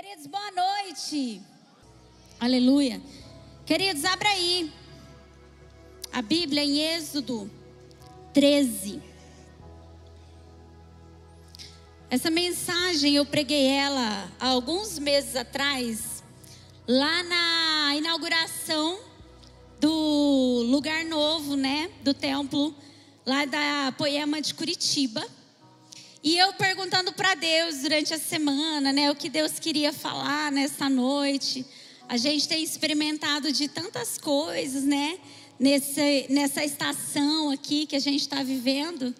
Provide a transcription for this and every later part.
Queridos, boa noite. Aleluia. Queridos, abra aí a Bíblia em Êxodo 13. Essa mensagem eu preguei ela há alguns meses atrás, lá na inauguração do lugar novo, né? Do templo, lá da Poema de Curitiba. E eu perguntando para Deus durante a semana, né, o que Deus queria falar nessa noite. A gente tem experimentado de tantas coisas, né, nessa, nessa estação aqui que a gente está vivendo.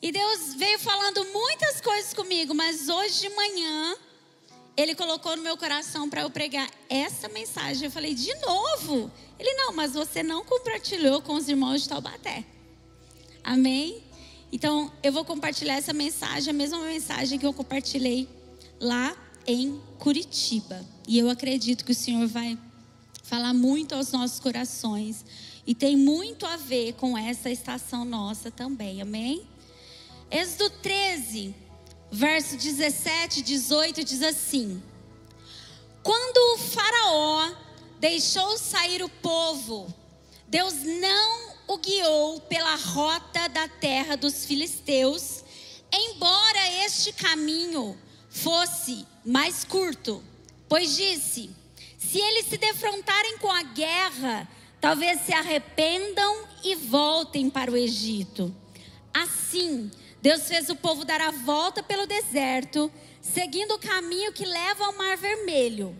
E Deus veio falando muitas coisas comigo, mas hoje de manhã Ele colocou no meu coração para eu pregar essa mensagem. Eu falei, de novo? Ele, não, mas você não compartilhou com os irmãos de Taubaté. Amém? Então, eu vou compartilhar essa mensagem, a mesma mensagem que eu compartilhei lá em Curitiba. E eu acredito que o Senhor vai falar muito aos nossos corações. E tem muito a ver com essa estação nossa também, amém? Êxodo 13, verso 17 e 18 diz assim: Quando o Faraó deixou sair o povo, Deus não o guiou pela rota da terra dos filisteus, embora este caminho fosse mais curto, pois disse: se eles se defrontarem com a guerra, talvez se arrependam e voltem para o Egito. Assim, Deus fez o povo dar a volta pelo deserto, seguindo o caminho que leva ao Mar Vermelho.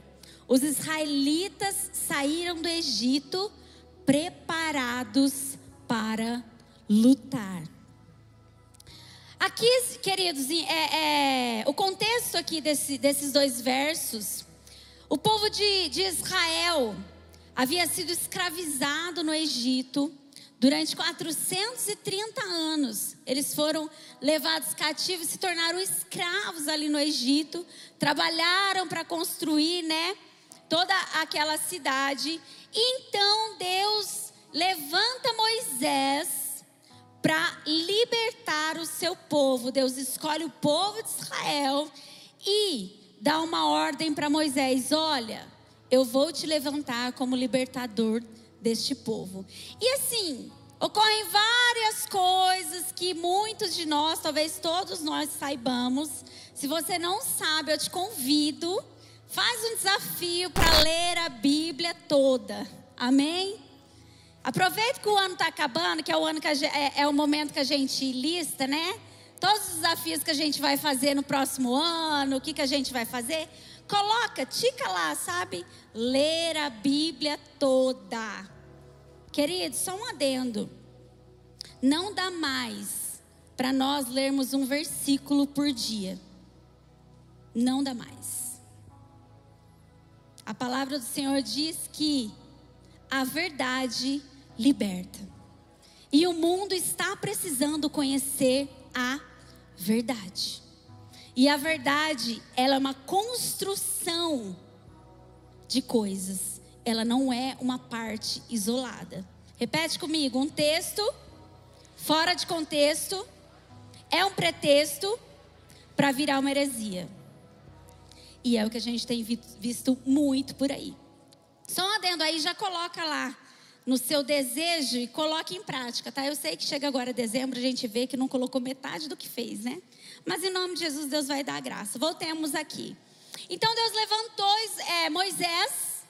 Os israelitas saíram do Egito preparados para lutar. Aqui, queridos, é, é, o contexto aqui desse, desses dois versos, o povo de, de Israel havia sido escravizado no Egito durante 430 anos. Eles foram levados cativos, se tornaram escravos ali no Egito, trabalharam para construir, né, toda aquela cidade. Então Deus levanta Moisés para libertar o seu povo. Deus escolhe o povo de Israel e dá uma ordem para Moisés: olha, eu vou te levantar como libertador deste povo. E assim, ocorrem várias coisas que muitos de nós, talvez todos nós saibamos. Se você não sabe, eu te convido, faz um desafio para ler a Bíblia toda. Amém? Aproveita que o ano está acabando, que é o ano que gente, é, é o momento que a gente lista, né? Todos os desafios que a gente vai fazer no próximo ano, o que, que a gente vai fazer. Coloca, tica lá, sabe? Ler a Bíblia toda. Querido, só um adendo. Não dá mais para nós lermos um versículo por dia. Não dá mais. A palavra do Senhor diz que a verdade liberta. E o mundo está precisando conhecer a verdade. E a verdade, ela é uma construção de coisas. Ela não é uma parte isolada. Repete comigo, um texto fora de contexto é um pretexto para virar uma heresia. E é o que a gente tem visto muito por aí. Só um adendo aí, já coloca lá no seu desejo e coloque em prática, tá? Eu sei que chega agora dezembro, a gente vê que não colocou metade do que fez, né? Mas em nome de Jesus, Deus vai dar graça. Voltemos aqui. Então Deus levantou é, Moisés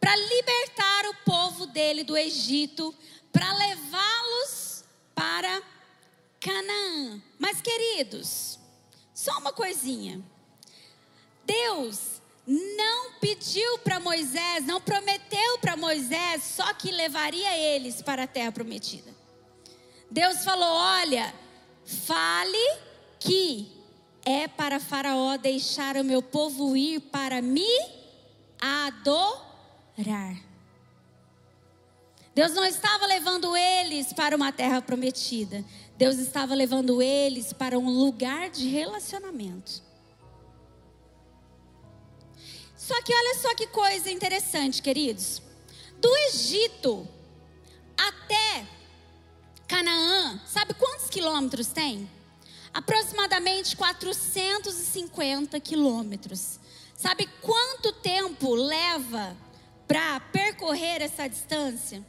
para libertar o povo dele do Egito, para levá-los para Canaã. Mas queridos, só uma coisinha. Deus não pediu para Moisés, não prometeu para Moisés só que levaria eles para a terra prometida. Deus falou: Olha, fale que é para Faraó deixar o meu povo ir para me adorar. Deus não estava levando eles para uma terra prometida. Deus estava levando eles para um lugar de relacionamento. Só que olha só que coisa interessante, queridos. Do Egito até Canaã, sabe quantos quilômetros tem? aproximadamente 450 quilômetros. Sabe quanto tempo leva para percorrer essa distância?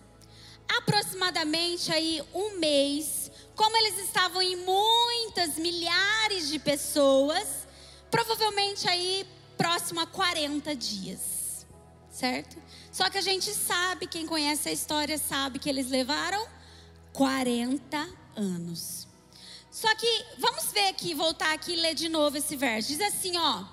Aproximadamente aí um mês. Como eles estavam em muitas milhares de pessoas, provavelmente aí próximo a 40 dias, certo? Só que a gente sabe, quem conhece a história sabe que eles levaram 40 anos. Só que vamos ver aqui, voltar aqui e ler de novo esse verso. Diz assim, ó: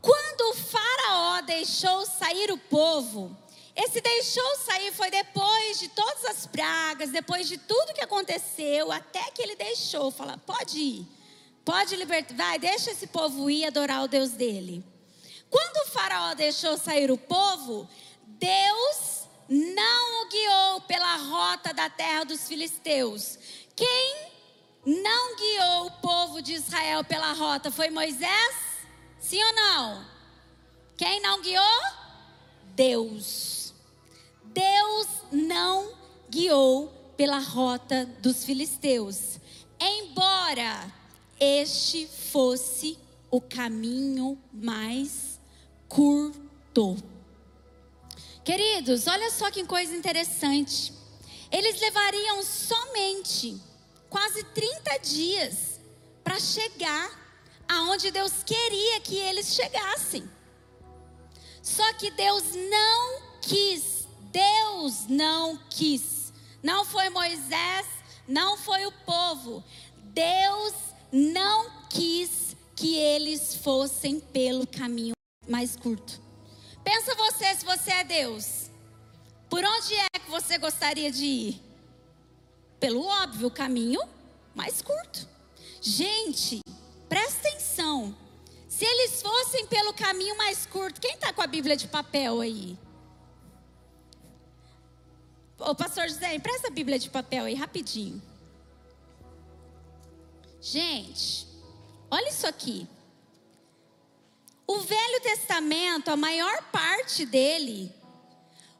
Quando o faraó deixou sair o povo, esse deixou sair foi depois de todas as pragas, depois de tudo que aconteceu, até que ele deixou, fala: "Pode ir. Pode libertar, vai, deixa esse povo ir adorar o Deus dele". Quando o faraó deixou sair o povo, Deus não o guiou pela rota da terra dos filisteus. Quem não guiou o povo de Israel pela rota foi Moisés? Sim ou não? Quem não guiou? Deus. Deus não guiou pela rota dos filisteus, embora este fosse o caminho mais curto. Queridos, olha só que coisa interessante. Eles levariam somente quase 30 dias para chegar aonde Deus queria que eles chegassem. Só que Deus não quis, Deus não quis. Não foi Moisés, não foi o povo. Deus não quis que eles fossem pelo caminho mais curto. Pensa você se você é Deus. Por onde é que você gostaria de ir? Pelo óbvio caminho mais curto. Gente, presta atenção. Se eles fossem pelo caminho mais curto, quem está com a Bíblia de papel aí? Ô, pastor José, empresta a Bíblia de papel aí rapidinho. Gente, olha isso aqui. O Velho Testamento, a maior parte dele,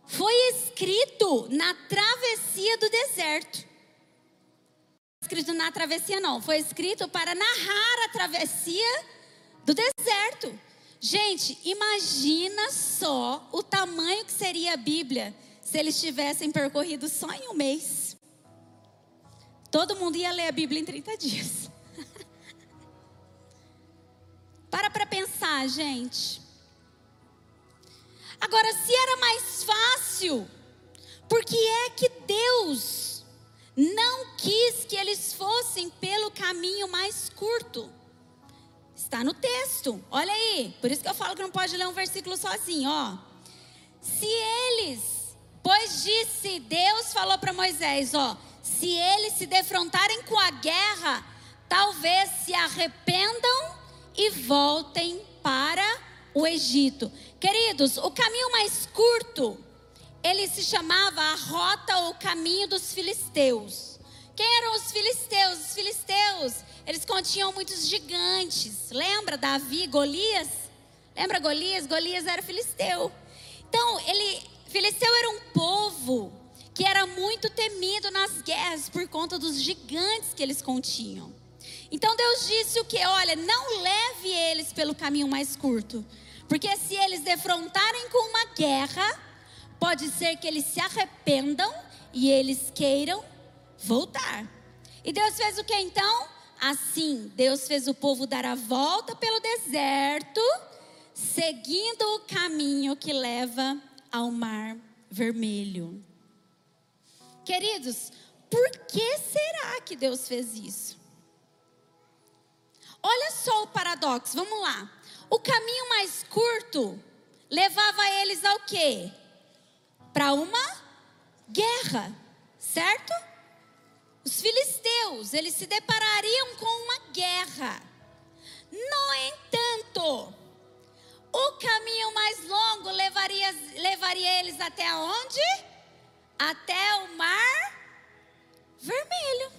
foi escrito na travessia do deserto. Escrito na travessia, não, foi escrito para narrar a travessia do deserto. Gente, imagina só o tamanho que seria a Bíblia se eles tivessem percorrido só em um mês. Todo mundo ia ler a Bíblia em 30 dias. Para para pensar, gente. Agora, se era mais fácil, por que é que Deus não quis que eles fossem pelo caminho mais curto? Está no texto, olha aí. Por isso que eu falo que não pode ler um versículo sozinho, ó. Se eles, pois disse, Deus falou para Moisés, ó, se eles se defrontarem com a guerra, talvez se arrependam e voltem para o Egito. Queridos, o caminho mais curto, ele se chamava a rota ou caminho dos filisteus. Quem eram os filisteus? Os filisteus, eles continham muitos gigantes. Lembra Davi, Golias? Lembra Golias? Golias era filisteu. Então, ele, filisteu era um povo que era muito temido nas guerras por conta dos gigantes que eles continham. Então Deus disse o que? Olha, não leve eles pelo caminho mais curto. Porque se eles defrontarem com uma guerra, pode ser que eles se arrependam e eles queiram voltar. E Deus fez o que então? Assim, Deus fez o povo dar a volta pelo deserto, seguindo o caminho que leva ao Mar Vermelho. Queridos, por que será que Deus fez isso? Olha só o paradoxo, vamos lá. O caminho mais curto levava eles ao quê? Para uma guerra, certo? Os filisteus, eles se deparariam com uma guerra. No entanto, o caminho mais longo levaria, levaria eles até onde? Até o mar vermelho.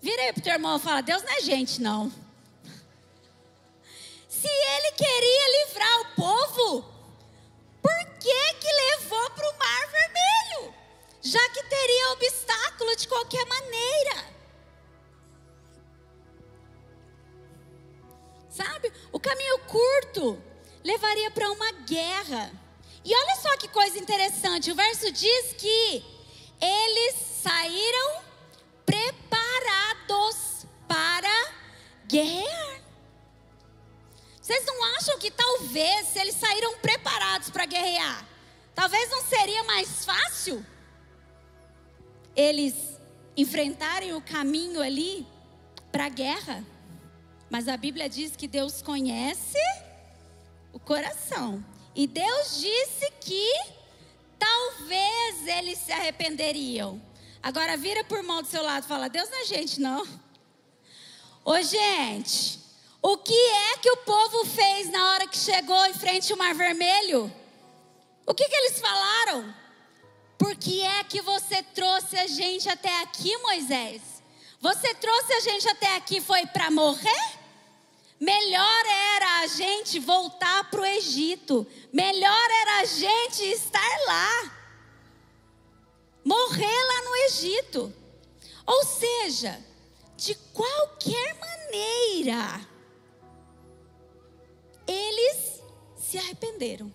Vira aí pro teu irmão e fala: Deus não é gente, não ele queria livrar o povo, por que que levou para o mar vermelho? Já que teria obstáculo de qualquer maneira. Sabe? O caminho curto levaria para uma guerra. E olha só que coisa interessante, o verso diz que eles saíram preparados para guerrear. Vocês não acham que talvez, eles saíram preparados para guerrear, talvez não seria mais fácil eles enfrentarem o caminho ali para a guerra? Mas a Bíblia diz que Deus conhece o coração. E Deus disse que talvez eles se arrependeriam. Agora vira por mão do seu lado e fala: Deus não é gente, não. Ô gente, o que é que o povo fez na hora que chegou em frente ao Mar Vermelho? O que, que eles falaram? Por que é que você trouxe a gente até aqui, Moisés? Você trouxe a gente até aqui foi para morrer? Melhor era a gente voltar para o Egito. Melhor era a gente estar lá. Morrer lá no Egito. Ou seja, de qualquer maneira, eles se arrependeram.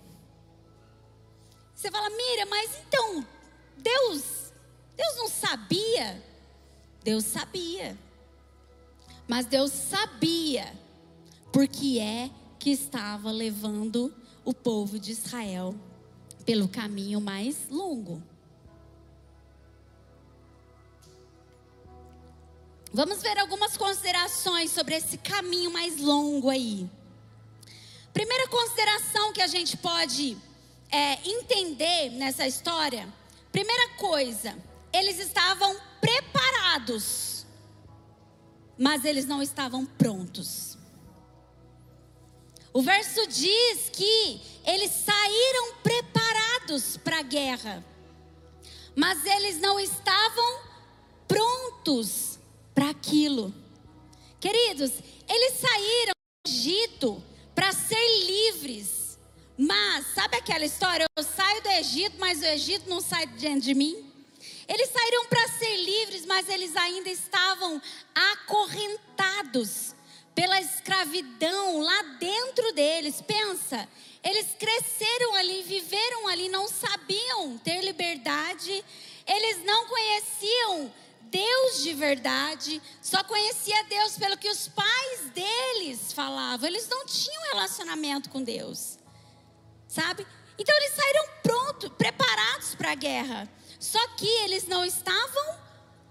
Você fala, Mira, mas então, Deus, Deus não sabia? Deus sabia. Mas Deus sabia porque é que estava levando o povo de Israel pelo caminho mais longo. Vamos ver algumas considerações sobre esse caminho mais longo aí. Primeira consideração que a gente pode é, entender nessa história, primeira coisa, eles estavam preparados, mas eles não estavam prontos. O verso diz que eles saíram preparados para a guerra, mas eles não estavam prontos para aquilo. Queridos, eles saíram do Egito para ser livres, mas sabe aquela história? Eu saio do Egito, mas o Egito não sai diante de mim. Eles saíram para ser livres, mas eles ainda estavam acorrentados pela escravidão lá dentro deles. Pensa, eles cresceram ali, viveram ali, não sabiam ter liberdade, eles não conheciam Deus de verdade, só conhecia Deus pelo que os pais deles falavam. Eles não tinham relacionamento com Deus, sabe? Então eles saíram prontos, preparados para a guerra. Só que eles não estavam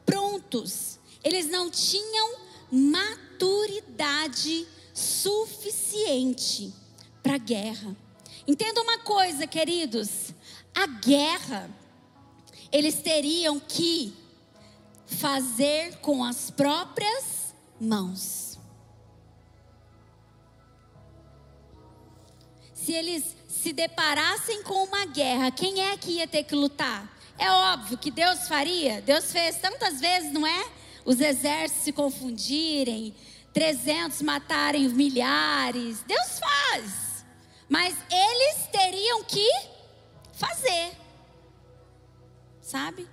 prontos. Eles não tinham maturidade suficiente para a guerra. Entenda uma coisa, queridos: a guerra, eles teriam que fazer com as próprias mãos. Se eles se deparassem com uma guerra, quem é que ia ter que lutar? É óbvio que Deus faria, Deus fez tantas vezes, não é? os exércitos se confundirem, 300 matarem milhares. Deus faz. Mas eles teriam que fazer. Sabe?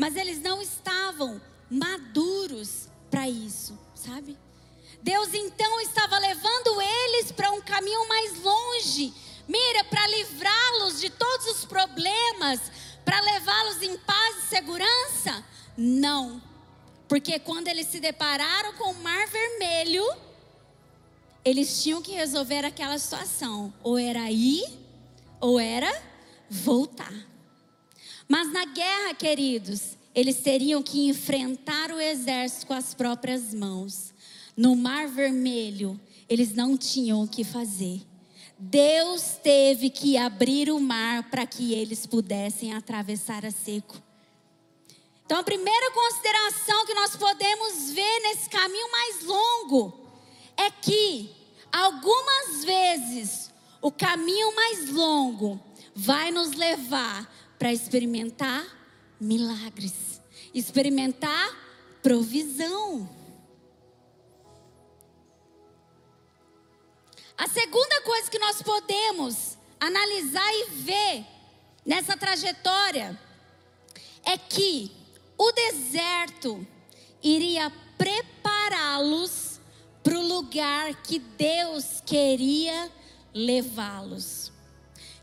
Mas eles não estavam maduros para isso, sabe? Deus então estava levando eles para um caminho mais longe. Mira, para livrá-los de todos os problemas, para levá-los em paz e segurança? Não. Porque quando eles se depararam com o mar vermelho, eles tinham que resolver aquela situação. Ou era ir, ou era voltar. Mas na guerra, queridos, eles teriam que enfrentar o exército com as próprias mãos. No mar vermelho, eles não tinham o que fazer. Deus teve que abrir o mar para que eles pudessem atravessar a seco. Então, a primeira consideração que nós podemos ver nesse caminho mais longo é que algumas vezes o caminho mais longo vai nos levar para experimentar milagres, experimentar provisão. A segunda coisa que nós podemos analisar e ver nessa trajetória é que o deserto iria prepará-los para o lugar que Deus queria levá-los.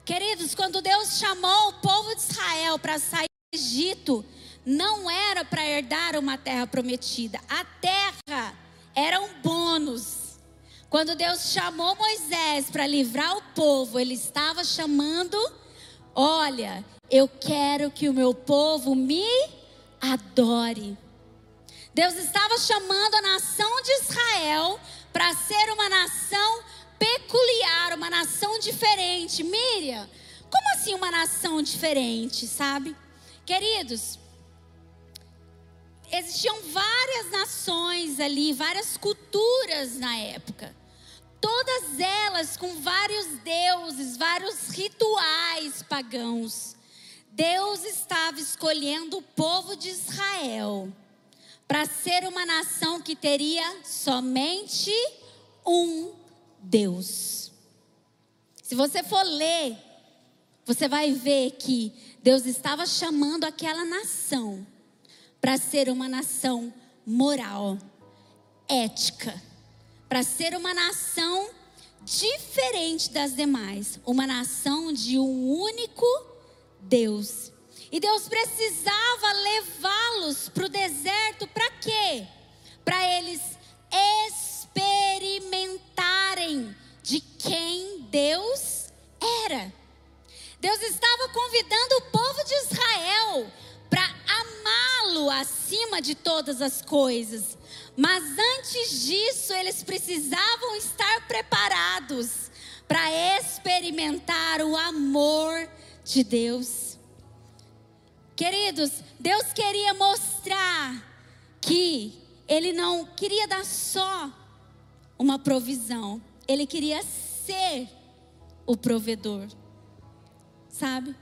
Queridos, quando Deus chamou o povo de Israel para sair do Egito, não era para herdar uma terra prometida. A terra era um bônus. Quando Deus chamou Moisés para livrar o povo, ele estava chamando: olha, eu quero que o meu povo me adore. Deus estava chamando a nação de Israel para ser uma nação peculiar, uma nação diferente. Miriam, como assim uma nação diferente, sabe? Queridos, existiam várias nações ali, várias culturas na época. Todas elas com vários deuses, vários rituais pagãos. Deus estava escolhendo o povo de Israel para ser uma nação que teria somente um Deus. Se você for ler, você vai ver que Deus estava chamando aquela nação para ser uma nação moral, ética, para ser uma nação diferente das demais, uma nação de um único Deus. E Deus precisava levá-los para o deserto para quê? Para eles experimentarem de quem Deus era. Deus estava convidando o povo de Israel para amá-lo acima de todas as coisas. Mas antes disso, eles precisavam estar preparados para experimentar o amor de Deus. Queridos, Deus queria mostrar que Ele não queria dar só uma provisão, Ele queria ser o provedor. Sabe?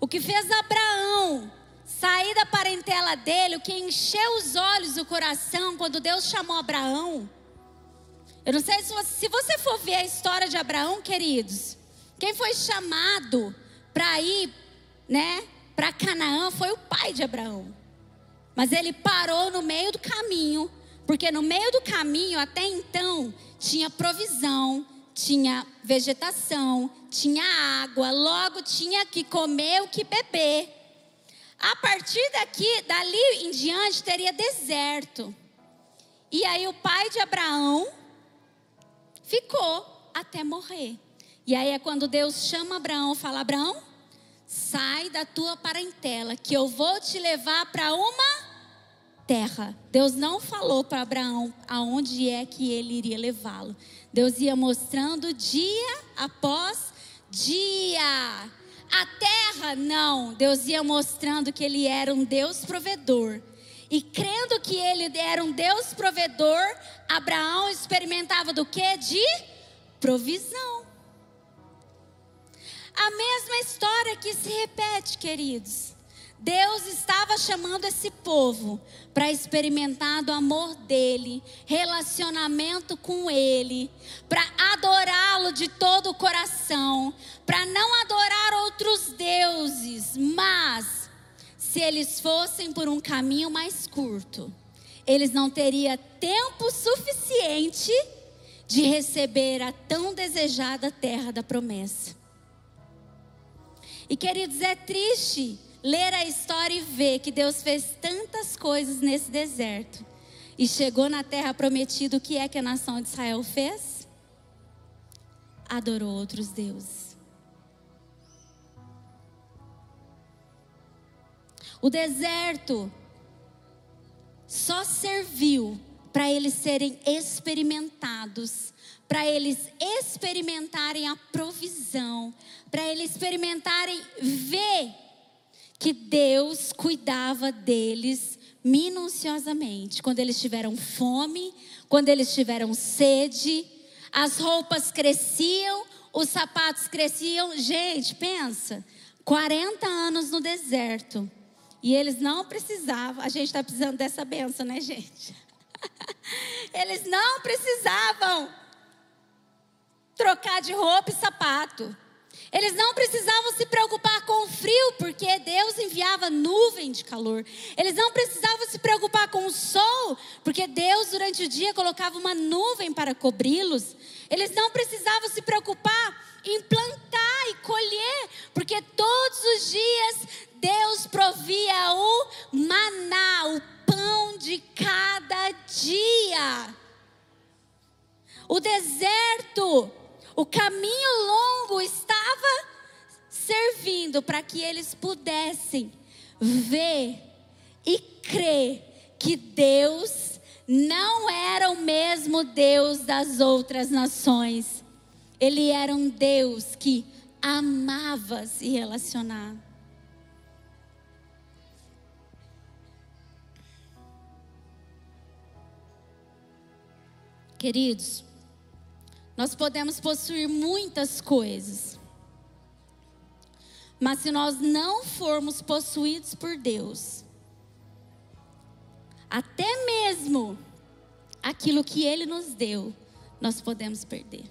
O que fez Abraão sair da parentela dele, o que encheu os olhos do coração quando Deus chamou Abraão. Eu não sei se você, se você for ver a história de Abraão, queridos, quem foi chamado para ir, né, para Canaã foi o pai de Abraão. Mas ele parou no meio do caminho, porque no meio do caminho até então tinha provisão, tinha vegetação, tinha água, logo tinha que comer o que beber. A partir daqui, dali em diante, teria deserto. E aí o pai de Abraão ficou até morrer. E aí é quando Deus chama Abraão fala: Abraão, sai da tua parentela, que eu vou te levar para uma terra. Deus não falou para Abraão aonde é que ele iria levá-lo. Deus ia mostrando dia após dia. A terra, não. Deus ia mostrando que ele era um Deus provedor. E crendo que ele era um Deus provedor, Abraão experimentava do que? De provisão. A mesma história que se repete, queridos. Deus estava chamando esse povo para experimentar do amor dele, relacionamento com ele, para adorá-lo de todo o coração, para não adorar outros deuses, mas se eles fossem por um caminho mais curto, eles não teriam tempo suficiente de receber a tão desejada terra da promessa. E queridos, é triste ler a história e ver que Deus fez tantas coisas nesse deserto e chegou na terra prometida, o que é que a nação de Israel fez? Adorou outros deuses. O deserto só serviu para eles serem experimentados, para eles experimentarem a provisão, para eles experimentarem ver que Deus cuidava deles minuciosamente. Quando eles tiveram fome, quando eles tiveram sede, as roupas cresciam, os sapatos cresciam. Gente, pensa, 40 anos no deserto. E eles não precisavam, a gente está precisando dessa benção, né, gente? Eles não precisavam trocar de roupa e sapato. Eles não precisavam se preocupar com o frio, porque Deus enviava nuvem de calor. Eles não precisavam se preocupar com o sol, porque Deus durante o dia colocava uma nuvem para cobri-los. Eles não precisavam se preocupar em plantar e colher, porque todos os dias Deus provia o maná, o pão de cada dia. O deserto o caminho longo estava servindo para que eles pudessem ver e crer que Deus não era o mesmo Deus das outras nações. Ele era um Deus que amava se relacionar. Queridos, nós podemos possuir muitas coisas. Mas se nós não formos possuídos por Deus, até mesmo aquilo que Ele nos deu, nós podemos perder.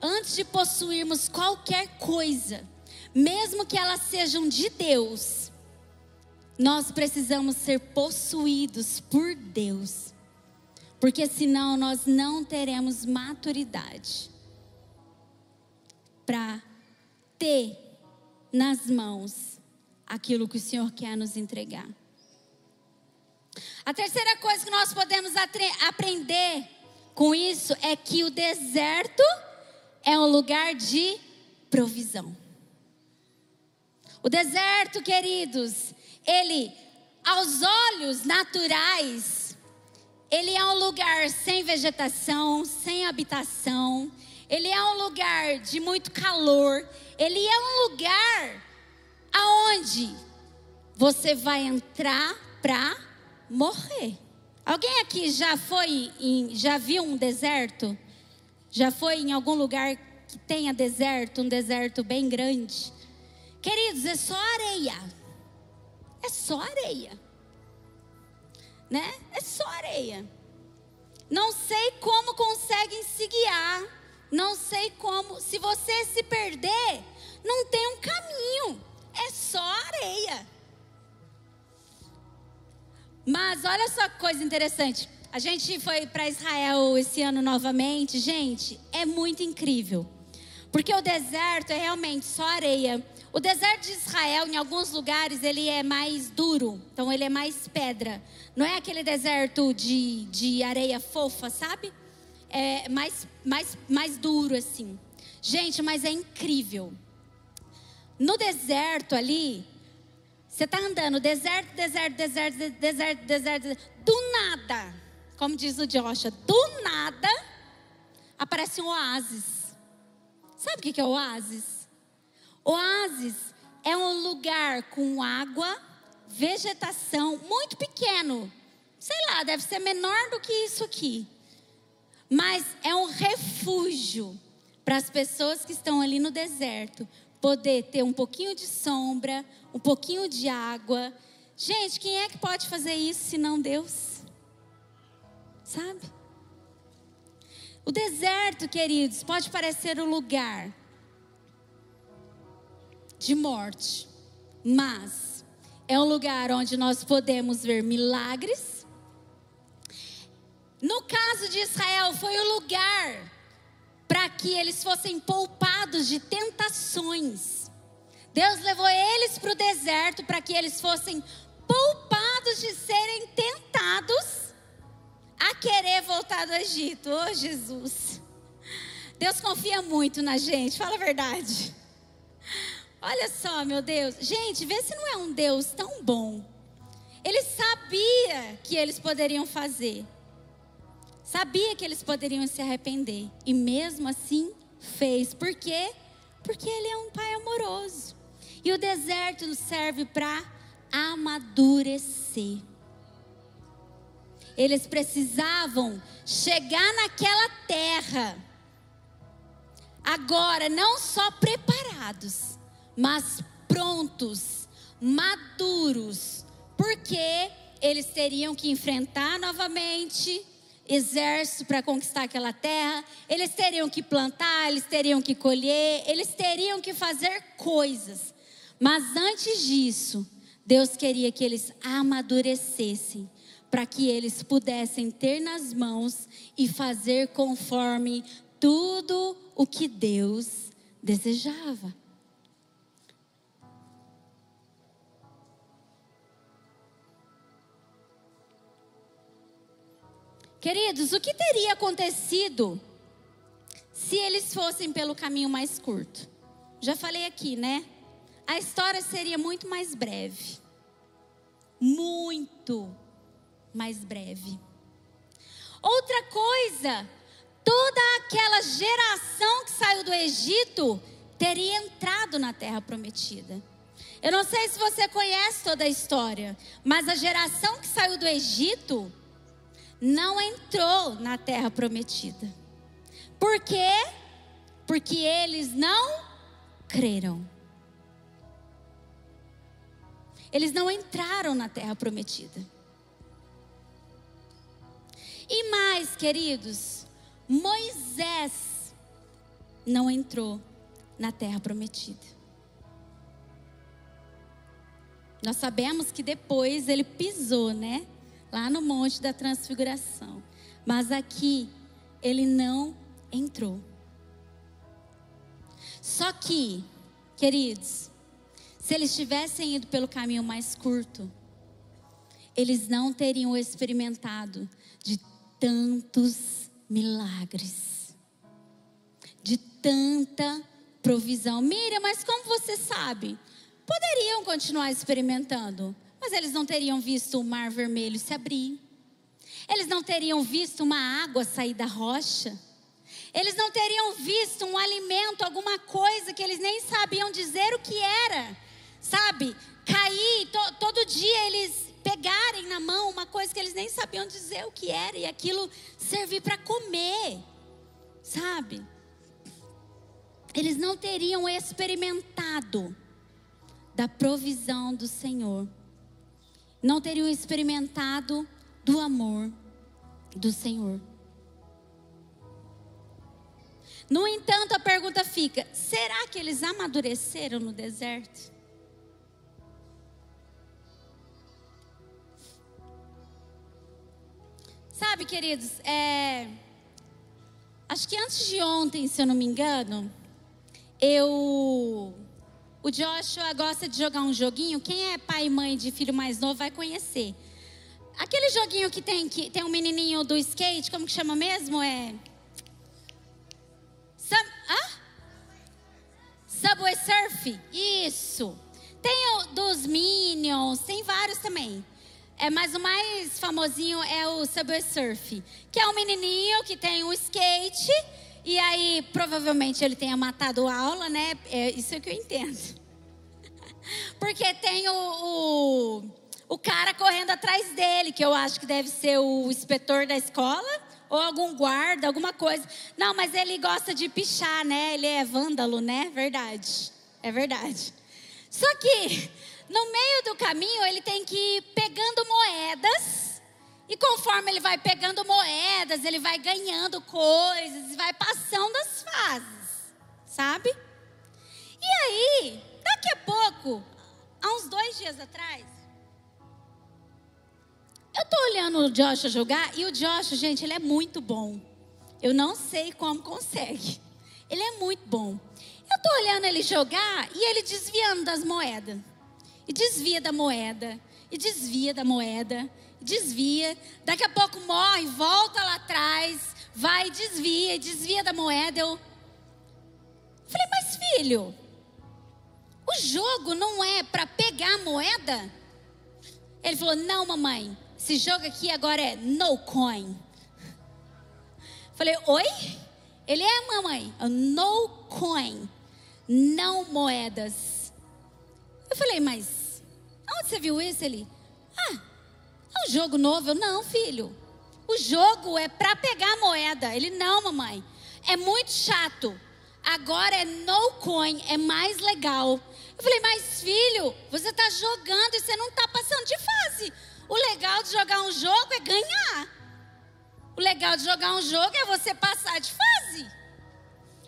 Antes de possuirmos qualquer coisa, mesmo que elas sejam de Deus, nós precisamos ser possuídos por Deus porque senão nós não teremos maturidade para ter nas mãos aquilo que o Senhor quer nos entregar. A terceira coisa que nós podemos aprender com isso é que o deserto é um lugar de provisão. O deserto, queridos, ele, aos olhos naturais, ele é um lugar sem vegetação, sem habitação. Ele é um lugar de muito calor. Ele é um lugar aonde você vai entrar para morrer. Alguém aqui já foi em, já viu um deserto? Já foi em algum lugar que tenha deserto, um deserto bem grande? Queridos, é só areia. É só areia né? É só areia. Não sei como conseguem se guiar. Não sei como. Se você se perder, não tem um caminho. É só areia. Mas olha só que coisa interessante. A gente foi para Israel esse ano novamente. Gente, é muito incrível. Porque o deserto é realmente só areia. O deserto de Israel, em alguns lugares, ele é mais duro, então ele é mais pedra. Não é aquele deserto de, de areia fofa, sabe? É mais, mais, mais duro assim. Gente, mas é incrível. No deserto ali, você está andando, deserto, deserto, deserto, deserto, deserto, deserto, do nada, como diz o Joshua, do nada aparece um oásis. Sabe o que é oásis? Oásis é um lugar com água, vegetação muito pequeno. Sei lá, deve ser menor do que isso aqui. Mas é um refúgio para as pessoas que estão ali no deserto poder ter um pouquinho de sombra, um pouquinho de água. Gente, quem é que pode fazer isso se não Deus? Sabe? O deserto, queridos, pode parecer o lugar de morte, mas é um lugar onde nós podemos ver milagres. No caso de Israel, foi o lugar para que eles fossem poupados de tentações. Deus levou eles para o deserto para que eles fossem poupados de serem tentados a querer voltar do Egito. Oh, Jesus. Deus confia muito na gente, fala a verdade. Olha só, meu Deus. Gente, vê se não é um Deus tão bom. Ele sabia que eles poderiam fazer. Sabia que eles poderiam se arrepender. E mesmo assim fez. Por quê? Porque ele é um pai amoroso. E o deserto serve para amadurecer. Eles precisavam chegar naquela terra. Agora, não só preparados, mas prontos, maduros, porque eles teriam que enfrentar novamente exército para conquistar aquela terra, eles teriam que plantar, eles teriam que colher, eles teriam que fazer coisas. Mas antes disso, Deus queria que eles amadurecessem, para que eles pudessem ter nas mãos e fazer conforme tudo o que Deus desejava. Queridos, o que teria acontecido se eles fossem pelo caminho mais curto? Já falei aqui, né? A história seria muito mais breve. Muito mais breve. Outra coisa, toda aquela geração que saiu do Egito teria entrado na terra prometida. Eu não sei se você conhece toda a história, mas a geração que saiu do Egito não entrou na terra prometida. Por quê? Porque eles não creram. Eles não entraram na terra prometida. E mais, queridos, Moisés não entrou na terra prometida. Nós sabemos que depois ele pisou, né? Lá no Monte da Transfiguração. Mas aqui ele não entrou. Só que, queridos, se eles tivessem ido pelo caminho mais curto, eles não teriam experimentado de tantos milagres, de tanta provisão. Miriam, mas como você sabe? Poderiam continuar experimentando, mas eles não teriam visto o mar vermelho se abrir. Eles não teriam visto uma água sair da rocha. Eles não teriam visto um alimento, alguma coisa que eles nem sabiam dizer o que era. Sabe? Cair, to, todo dia eles pegarem na mão uma coisa que eles nem sabiam dizer o que era e aquilo servir para comer. Sabe? Eles não teriam experimentado da provisão do Senhor não teriam experimentado do amor do Senhor. No entanto, a pergunta fica: será que eles amadureceram no deserto? Sabe, queridos, é... acho que antes de ontem, se eu não me engano, eu o Joshua gosta de jogar um joguinho. Quem é pai e mãe de filho mais novo vai conhecer. Aquele joguinho que tem, que tem um menininho do skate, como que chama mesmo? É. Ah? Subway Surf? Isso. Tem o dos Minions, tem vários também. É, mas o mais famosinho é o Subway Surf, que é um menininho que tem um skate e aí, provavelmente, ele tenha matado a aula, né? É, isso é que eu entendo. Porque tem o, o, o cara correndo atrás dele, que eu acho que deve ser o inspetor da escola, ou algum guarda, alguma coisa. Não, mas ele gosta de pichar, né? Ele é vândalo, né? Verdade. É verdade. Só que, no meio do caminho, ele tem que ir pegando moedas e conforme ele vai pegando moedas, ele vai ganhando coisas, vai passando as fases, sabe? E aí, daqui a pouco, há uns dois dias atrás, eu tô olhando o Joshua jogar e o Joshua, gente, ele é muito bom. Eu não sei como consegue. Ele é muito bom. Eu tô olhando ele jogar e ele desviando das moedas. E desvia da moeda. E desvia da moeda desvia, daqui a pouco morre, volta lá atrás, vai, desvia, desvia da moeda. Eu falei, mas filho, o jogo não é para pegar a moeda? Ele falou, não, mamãe, esse jogo aqui agora é no coin. Falei, oi? Ele é, mamãe, no coin, não moedas. Eu falei, mas onde você viu isso? Ele, ah, é um jogo novo? Eu, não, filho. O jogo é para pegar a moeda. Ele, não, mamãe. É muito chato. Agora é no coin, é mais legal. Eu falei, mas filho, você está jogando e você não está passando de fase. O legal de jogar um jogo é ganhar. O legal de jogar um jogo é você passar de fase.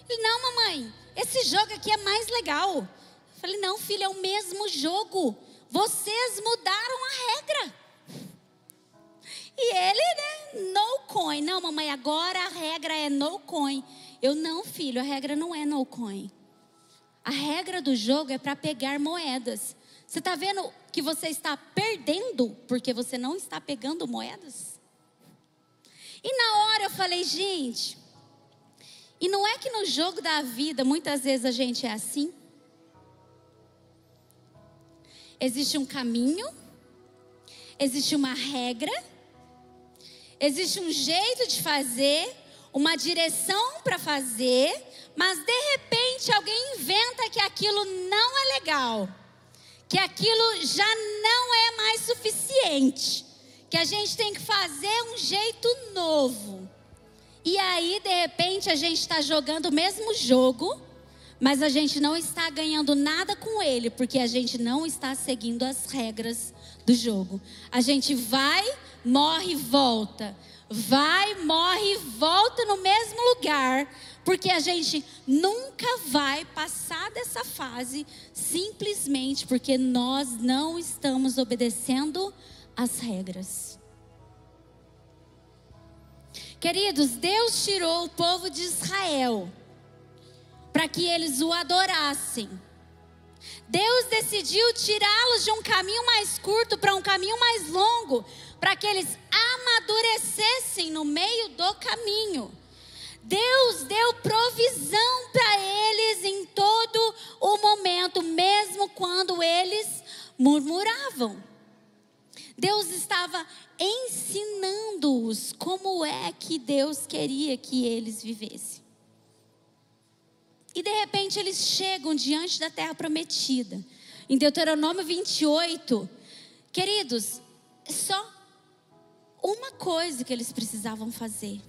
Ele, não, mamãe, esse jogo aqui é mais legal. Eu falei, não, filho, é o mesmo jogo. Vocês mudaram a regra. E ele, né, no coin. Não, mamãe, agora a regra é no coin. Eu, não, filho, a regra não é no coin. A regra do jogo é para pegar moedas. Você está vendo que você está perdendo porque você não está pegando moedas? E na hora eu falei, gente, e não é que no jogo da vida muitas vezes a gente é assim? Existe um caminho, existe uma regra, existe um jeito de fazer, uma direção para fazer, mas de repente alguém inventa que aquilo não é legal, que aquilo já não é mais suficiente, que a gente tem que fazer um jeito novo. E aí, de repente, a gente está jogando o mesmo jogo, mas a gente não está ganhando nada com ele, porque a gente não está seguindo as regras do jogo. A gente vai, morre, volta. Vai, morre, volta no mesmo lugar, porque a gente nunca vai passar dessa fase simplesmente porque nós não estamos obedecendo as regras. Queridos, Deus tirou o povo de Israel para que eles o adorassem. Deus decidiu tirá-los de um caminho mais curto para um caminho mais longo, para que eles amadurecessem no meio do caminho. Deus deu provisão para eles em todo o momento, mesmo quando eles murmuravam. Deus estava ensinando-os como é que Deus queria que eles vivessem. E de repente eles chegam diante da terra prometida. Em Deuteronômio 28, queridos, só uma coisa que eles precisavam fazer: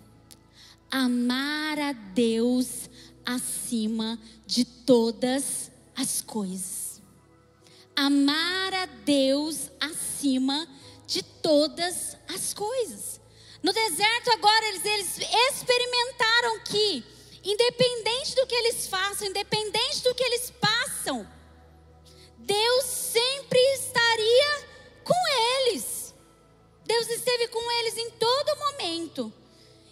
amar a Deus acima de todas as coisas. Amar a Deus acima de todas as coisas. No deserto, agora, eles, eles experimentaram que independente do que eles façam, independente do que eles passam, Deus sempre estaria com eles. Deus esteve com eles em todo momento.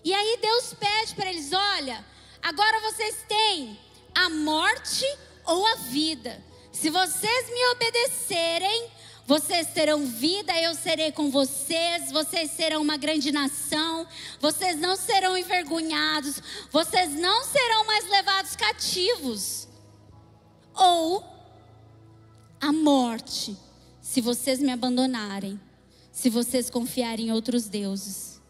E aí Deus pede para eles: olha, agora vocês têm a morte ou a vida. Se vocês me obedecerem, vocês terão vida, eu serei com vocês, vocês serão uma grande nação, vocês não serão envergonhados, vocês não serão mais levados cativos. Ou a morte, se vocês me abandonarem, se vocês confiarem em outros deuses.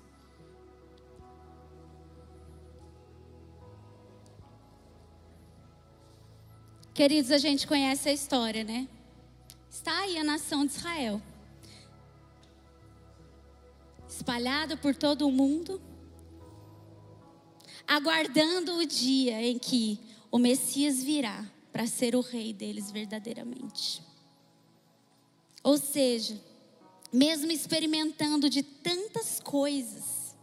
Queridos, a gente conhece a história, né? está aí a nação de Israel, espalhada por todo o mundo, aguardando o dia em que o Messias virá para ser o rei deles verdadeiramente. Ou seja, mesmo experimentando de tantas coisas,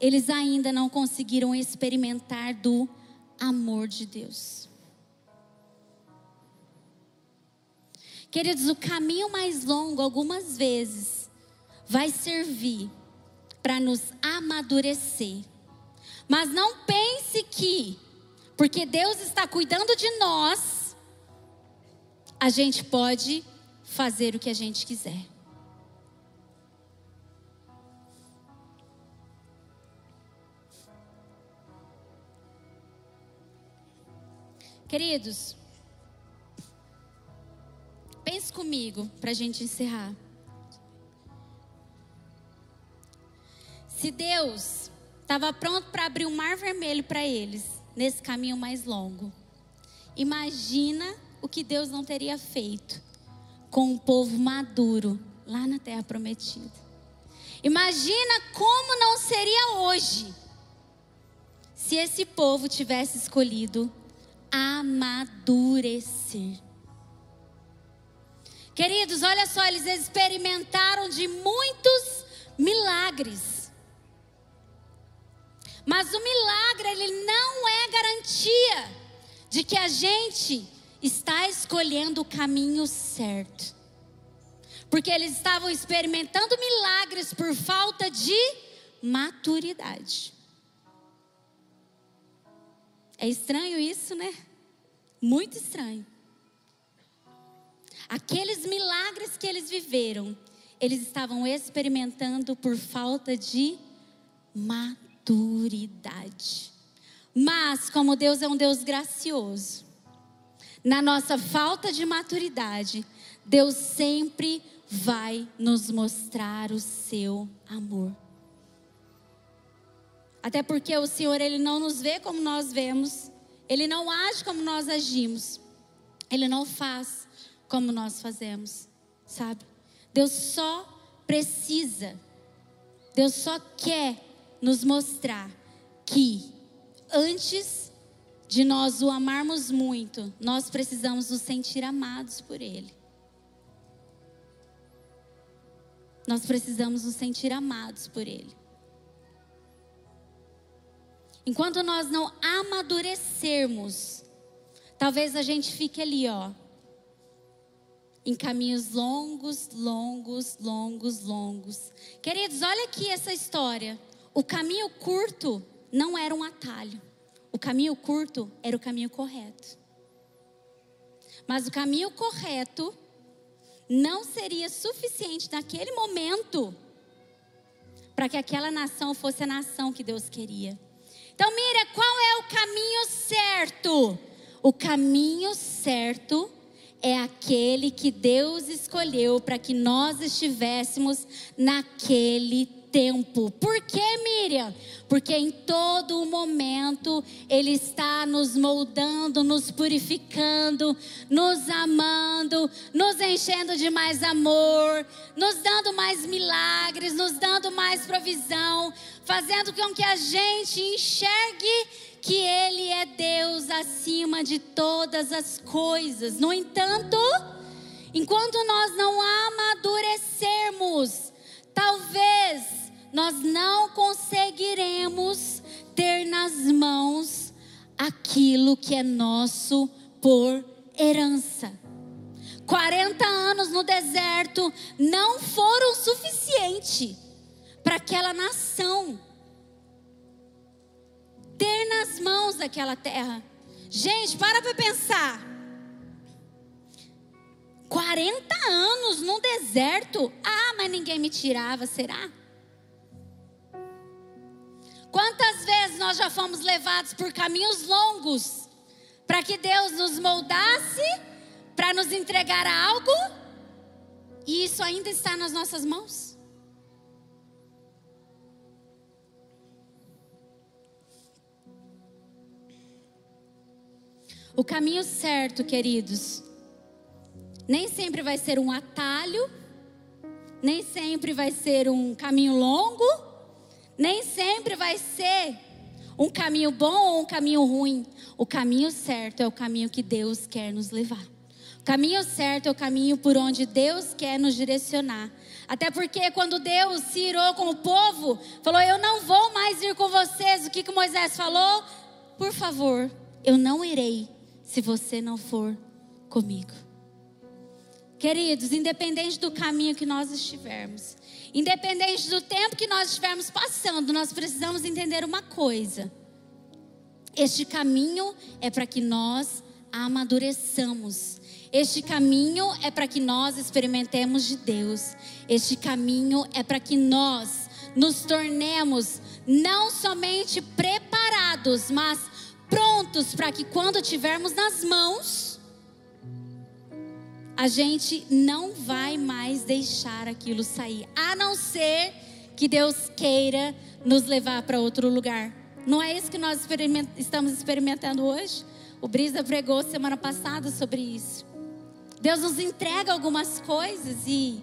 eles ainda não conseguiram experimentar do amor de Deus. Queridos, o caminho mais longo, algumas vezes, vai servir para nos amadurecer. Mas não pense que, porque Deus está cuidando de nós, a gente pode fazer o que a gente quiser. Queridos, Pense comigo para a gente encerrar. Se Deus estava pronto para abrir o um mar vermelho para eles, nesse caminho mais longo, imagina o que Deus não teria feito com o povo maduro lá na terra prometida. Imagina como não seria hoje se esse povo tivesse escolhido amadurecer. Queridos, olha só, eles experimentaram de muitos milagres. Mas o milagre, ele não é garantia de que a gente está escolhendo o caminho certo. Porque eles estavam experimentando milagres por falta de maturidade. É estranho isso, né? Muito estranho. Aqueles milagres que eles viveram, eles estavam experimentando por falta de maturidade. Mas, como Deus é um Deus gracioso, na nossa falta de maturidade, Deus sempre vai nos mostrar o seu amor. Até porque o Senhor, Ele não nos vê como nós vemos, Ele não age como nós agimos, Ele não faz como nós fazemos, sabe? Deus só precisa, Deus só quer nos mostrar que antes de nós o amarmos muito, nós precisamos nos sentir amados por Ele. Nós precisamos nos sentir amados por Ele. Enquanto nós não amadurecermos, talvez a gente fique ali, ó, em caminhos longos, longos, longos, longos. Queridos, olha aqui essa história. O caminho curto não era um atalho. O caminho curto era o caminho correto. Mas o caminho correto não seria suficiente naquele momento para que aquela nação fosse a nação que Deus queria. Então, mira, qual é o caminho certo? O caminho certo é aquele que Deus escolheu para que nós estivéssemos naquele tempo. Por que, Miriam? Porque em todo momento Ele está nos moldando, nos purificando, nos amando, nos enchendo de mais amor, nos dando mais milagres, nos dando mais provisão, fazendo com que a gente enxergue que Ele é Deus acima de todas as coisas. No entanto, enquanto nós não amadurecermos, talvez nós não conseguiremos ter nas mãos aquilo que é nosso por herança. 40 anos no deserto não foram suficiente para aquela nação ter nas mãos aquela terra. Gente, para para pensar. 40 anos no deserto? Ah, mas ninguém me tirava, será? Quantas vezes nós já fomos levados por caminhos longos para que Deus nos moldasse, para nos entregar algo, e isso ainda está nas nossas mãos? O caminho certo, queridos, nem sempre vai ser um atalho, nem sempre vai ser um caminho longo, nem sempre vai ser um caminho bom ou um caminho ruim. O caminho certo é o caminho que Deus quer nos levar. O caminho certo é o caminho por onde Deus quer nos direcionar. Até porque quando Deus se irou com o povo, falou: Eu não vou mais ir com vocês. O que, que Moisés falou? Por favor, eu não irei se você não for comigo. Queridos, independente do caminho que nós estivermos, Independente do tempo que nós estivermos passando, nós precisamos entender uma coisa. Este caminho é para que nós amadureçamos. Este caminho é para que nós experimentemos de Deus. Este caminho é para que nós nos tornemos não somente preparados, mas prontos para que quando tivermos nas mãos, a gente não vai mais deixar aquilo sair, a não ser que Deus queira nos levar para outro lugar. Não é isso que nós experiment estamos experimentando hoje? O Brisa pregou semana passada sobre isso. Deus nos entrega algumas coisas e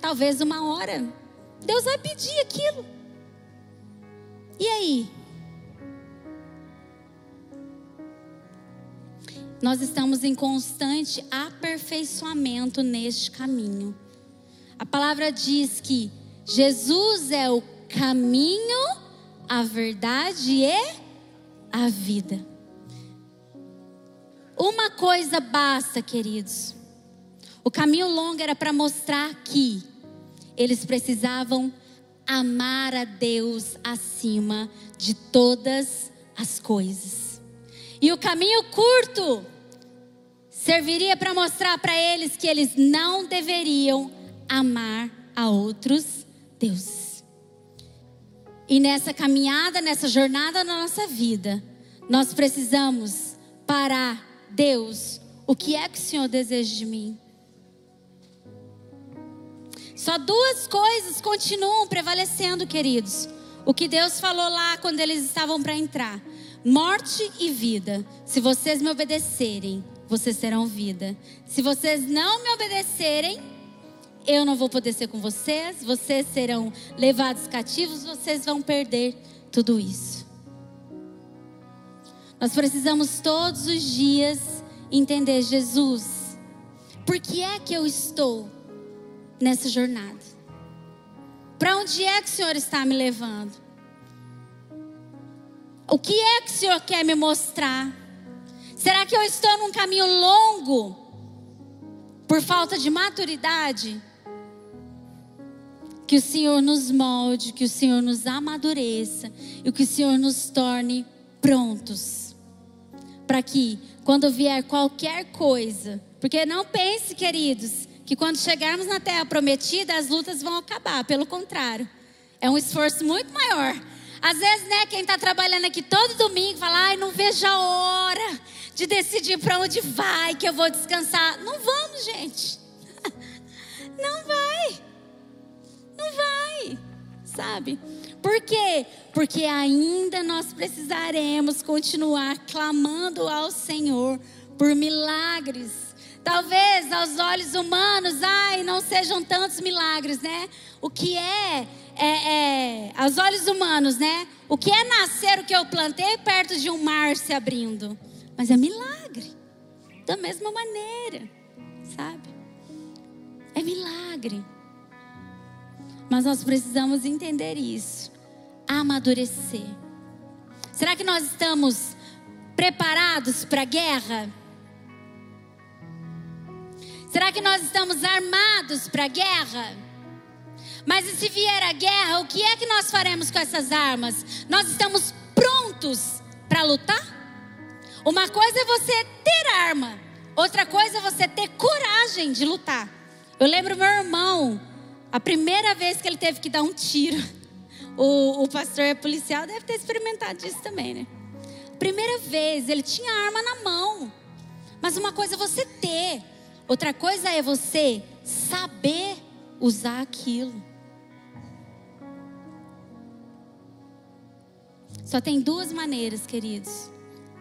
talvez uma hora Deus vai pedir aquilo. E aí? Nós estamos em constante aperfeiçoamento neste caminho. A palavra diz que Jesus é o caminho, a verdade e a vida. Uma coisa basta, queridos. O caminho longo era para mostrar que eles precisavam amar a Deus acima de todas as coisas. E o caminho curto serviria para mostrar para eles que eles não deveriam amar a outros deuses. E nessa caminhada, nessa jornada na nossa vida, nós precisamos parar Deus, o que é que o Senhor deseja de mim? Só duas coisas continuam prevalecendo, queridos. O que Deus falou lá quando eles estavam para entrar: morte e vida. Se vocês me obedecerem, vocês terão vida. Se vocês não me obedecerem, eu não vou poder ser com vocês, vocês serão levados cativos, vocês vão perder tudo isso. Nós precisamos todos os dias entender Jesus. Por que é que eu estou nessa jornada? Para onde é que o Senhor está me levando? O que é que o Senhor quer me mostrar? Será que eu estou num caminho longo por falta de maturidade? Que o Senhor nos molde, que o Senhor nos amadureça e que o Senhor nos torne prontos para que quando vier qualquer coisa, porque não pense, queridos, que quando chegarmos na terra prometida as lutas vão acabar, pelo contrário. É um esforço muito maior. Às vezes, né, quem está trabalhando aqui todo domingo fala: "Ai, não vejo a hora de decidir para onde vai, que eu vou descansar". Não vamos, gente. Não vai. Não vai. Sabe? Por quê? Porque ainda nós precisaremos continuar clamando ao Senhor por milagres. Talvez aos olhos humanos, ai, não sejam tantos milagres, né? O que é, é, é, aos olhos humanos, né? O que é nascer o que eu plantei perto de um mar se abrindo? Mas é milagre. Da mesma maneira, sabe? É milagre. Mas nós precisamos entender isso, amadurecer. Será que nós estamos preparados para a guerra? Será que nós estamos armados para a guerra? Mas e se vier a guerra, o que é que nós faremos com essas armas? Nós estamos prontos para lutar? Uma coisa é você ter arma, outra coisa é você ter coragem de lutar. Eu lembro meu irmão, a primeira vez que ele teve que dar um tiro, o, o pastor é policial, deve ter experimentado isso também, né? Primeira vez, ele tinha arma na mão. Mas uma coisa é você ter, outra coisa é você saber usar aquilo. Só tem duas maneiras, queridos: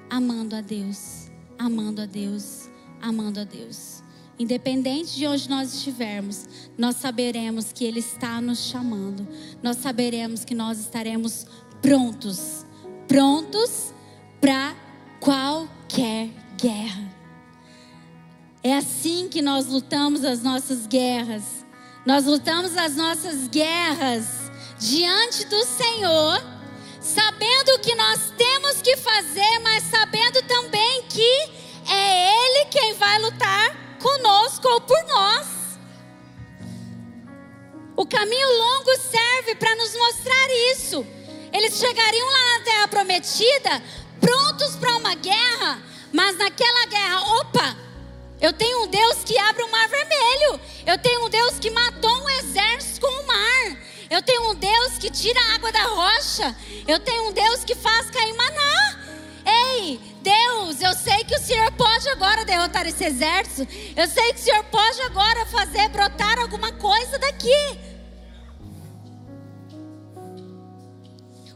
amando a Deus, amando a Deus, amando a Deus. Independente de onde nós estivermos, nós saberemos que Ele está nos chamando. Nós saberemos que nós estaremos prontos prontos para qualquer guerra. É assim que nós lutamos as nossas guerras. Nós lutamos as nossas guerras diante do Senhor, sabendo o que nós temos que fazer, mas sabendo também que é Ele quem vai lutar conosco ou por nós. O caminho longo serve para nos mostrar isso. Eles chegariam lá na terra prometida, prontos para uma guerra, mas naquela guerra, opa, eu tenho um Deus que abre o mar vermelho. Eu tenho um Deus que matou um exército com o mar. Eu tenho um Deus que tira a água da rocha. Eu tenho um Deus que faz cair maná. Ei, Deus, eu sei que o Senhor pode agora derrotar esse exército. Eu sei que o Senhor pode agora fazer brotar alguma coisa daqui.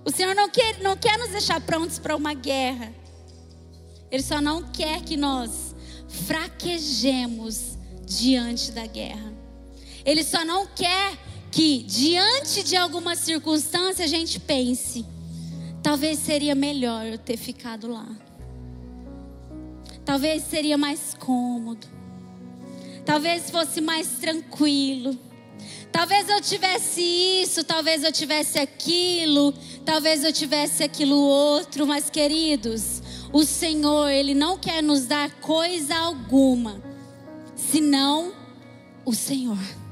O Senhor não quer, não quer nos deixar prontos para uma guerra. Ele só não quer que nós fraquejemos diante da guerra. Ele só não quer que, diante de alguma circunstância, a gente pense: Talvez seria melhor eu ter ficado lá. Talvez seria mais cômodo. Talvez fosse mais tranquilo. Talvez eu tivesse isso, talvez eu tivesse aquilo, talvez eu tivesse aquilo outro, mas queridos, o Senhor, Ele não quer nos dar coisa alguma, senão o Senhor.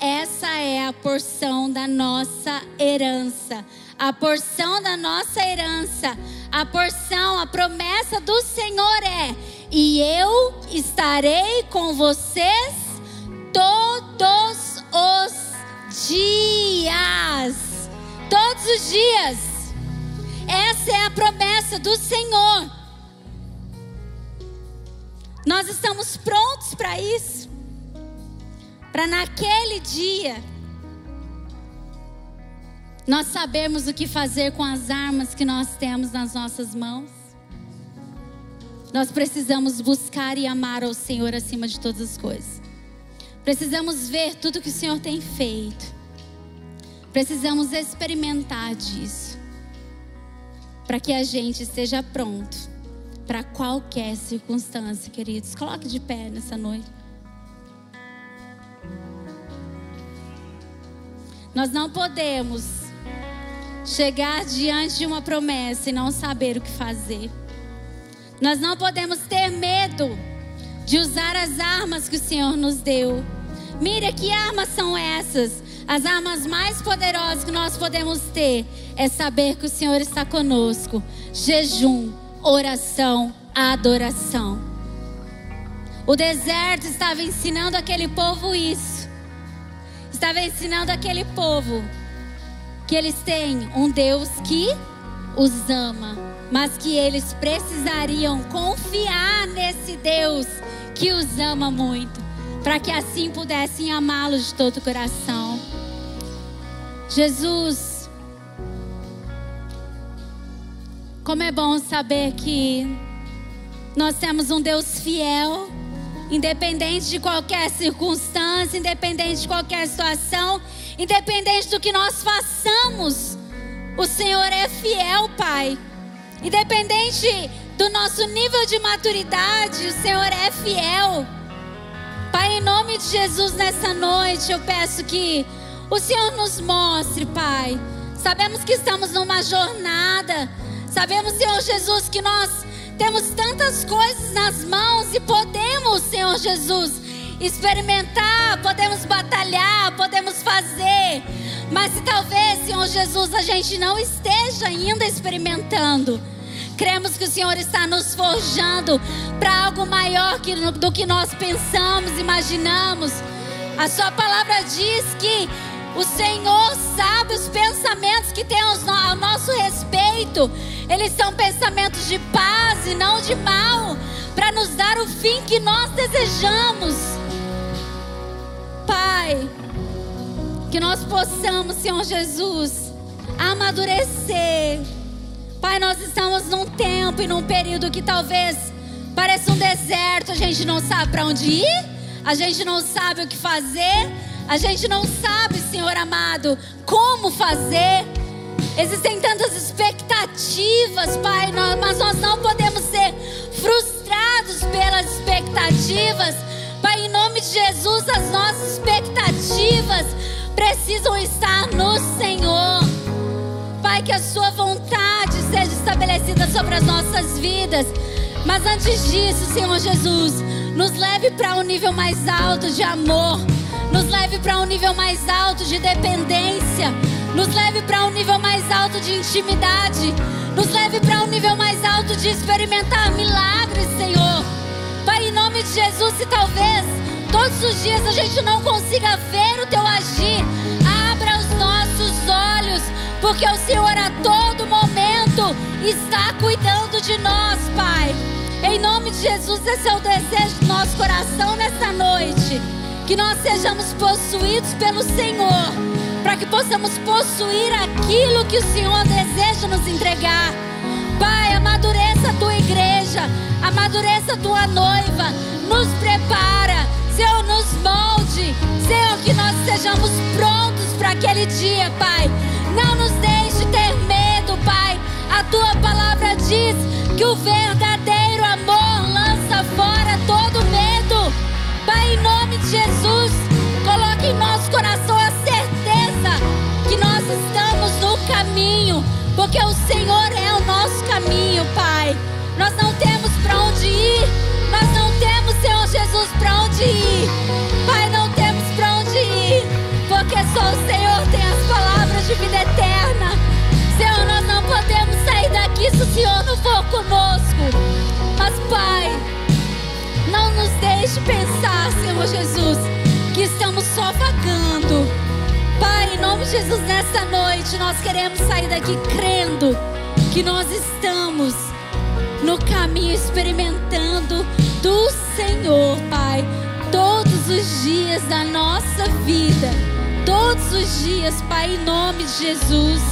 Essa é a porção da nossa herança. A porção da nossa herança, a porção, a promessa do Senhor é: e eu estarei com vocês todos os dias. Todos os dias. Essa é a promessa do Senhor. Nós estamos prontos para isso. Para naquele dia nós sabemos o que fazer com as armas que nós temos nas nossas mãos. Nós precisamos buscar e amar ao Senhor acima de todas as coisas. Precisamos ver tudo que o Senhor tem feito. Precisamos experimentar disso. Para que a gente esteja pronto para qualquer circunstância, queridos. Coloque de pé nessa noite. Nós não podemos chegar diante de uma promessa e não saber o que fazer. Nós não podemos ter medo de usar as armas que o Senhor nos deu. Mira, que armas são essas? As armas mais poderosas que nós podemos ter é saber que o Senhor está conosco. Jejum, oração, adoração. O deserto estava ensinando aquele povo isso. Estava ensinando aquele povo que eles têm um Deus que os ama, mas que eles precisariam confiar nesse Deus que os ama muito, para que assim pudessem amá-lo de todo o coração. Jesus, como é bom saber que nós temos um Deus fiel, independente de qualquer circunstância, independente de qualquer situação Independente do que nós façamos, o Senhor é fiel, Pai. Independente do nosso nível de maturidade, o Senhor é fiel. Pai, em nome de Jesus, nessa noite eu peço que o Senhor nos mostre, Pai. Sabemos que estamos numa jornada. Sabemos, Senhor Jesus, que nós temos tantas coisas nas mãos Jesus, experimentar, podemos batalhar, podemos fazer. Mas se talvez, Senhor Jesus, a gente não esteja ainda experimentando, cremos que o Senhor está nos forjando para algo maior do que nós pensamos, imaginamos. A Sua palavra diz que o Senhor sabe os pensamentos que tem ao nosso respeito. Eles são pensamentos de paz e não de mal, para nos dar o fim que nós desejamos. Pai, que nós possamos, Senhor Jesus, amadurecer. Pai, nós estamos num tempo e num período que talvez pareça um deserto, a gente não sabe para onde ir, a gente não sabe o que fazer, a gente não sabe, Senhor amado, como fazer. Existem tantas expectativas, Pai, mas nós não podemos ser frustrados pelas expectativas Pai, em nome de Jesus, as nossas expectativas precisam estar no Senhor. Pai, que a Sua vontade seja estabelecida sobre as nossas vidas. Mas antes disso, Senhor Jesus, nos leve para um nível mais alto de amor, nos leve para um nível mais alto de dependência, nos leve para um nível mais alto de intimidade, nos leve para um nível mais alto de experimentar milagres, Senhor. Pai, em nome de Jesus, se talvez todos os dias a gente não consiga ver o teu agir, abra os nossos olhos, porque o Senhor a todo momento está cuidando de nós, Pai. Em nome de Jesus, esse é o desejo do nosso coração nesta noite. Que nós sejamos possuídos pelo Senhor, para que possamos possuir aquilo que o Senhor deseja nos entregar. Pai, amadureça a tua igreja, amadureça a tua noiva, nos prepara, Senhor, nos molde, Senhor, que nós sejamos prontos para aquele dia, Pai. Não nos deixe ter medo, Pai. A tua palavra diz que o verdadeiro fora todo medo. Pai, em nome de Jesus, coloque em nosso coração a certeza que nós estamos no caminho, porque o Senhor é o nosso caminho, Pai. Nós não temos para onde ir, nós não temos, Senhor Jesus, para onde ir. Pai, não temos para onde ir, porque só o Senhor tem as palavras de vida eterna. Senhor, nós não podemos sair daqui se o Senhor não for conosco. Mas, Pai, não nos deixe pensar, Senhor Jesus, que estamos só vagando. Pai, em nome de Jesus, nessa noite nós queremos sair daqui crendo que nós estamos no caminho experimentando do Senhor, Pai, todos os dias da nossa vida. Todos os dias, Pai, em nome de Jesus.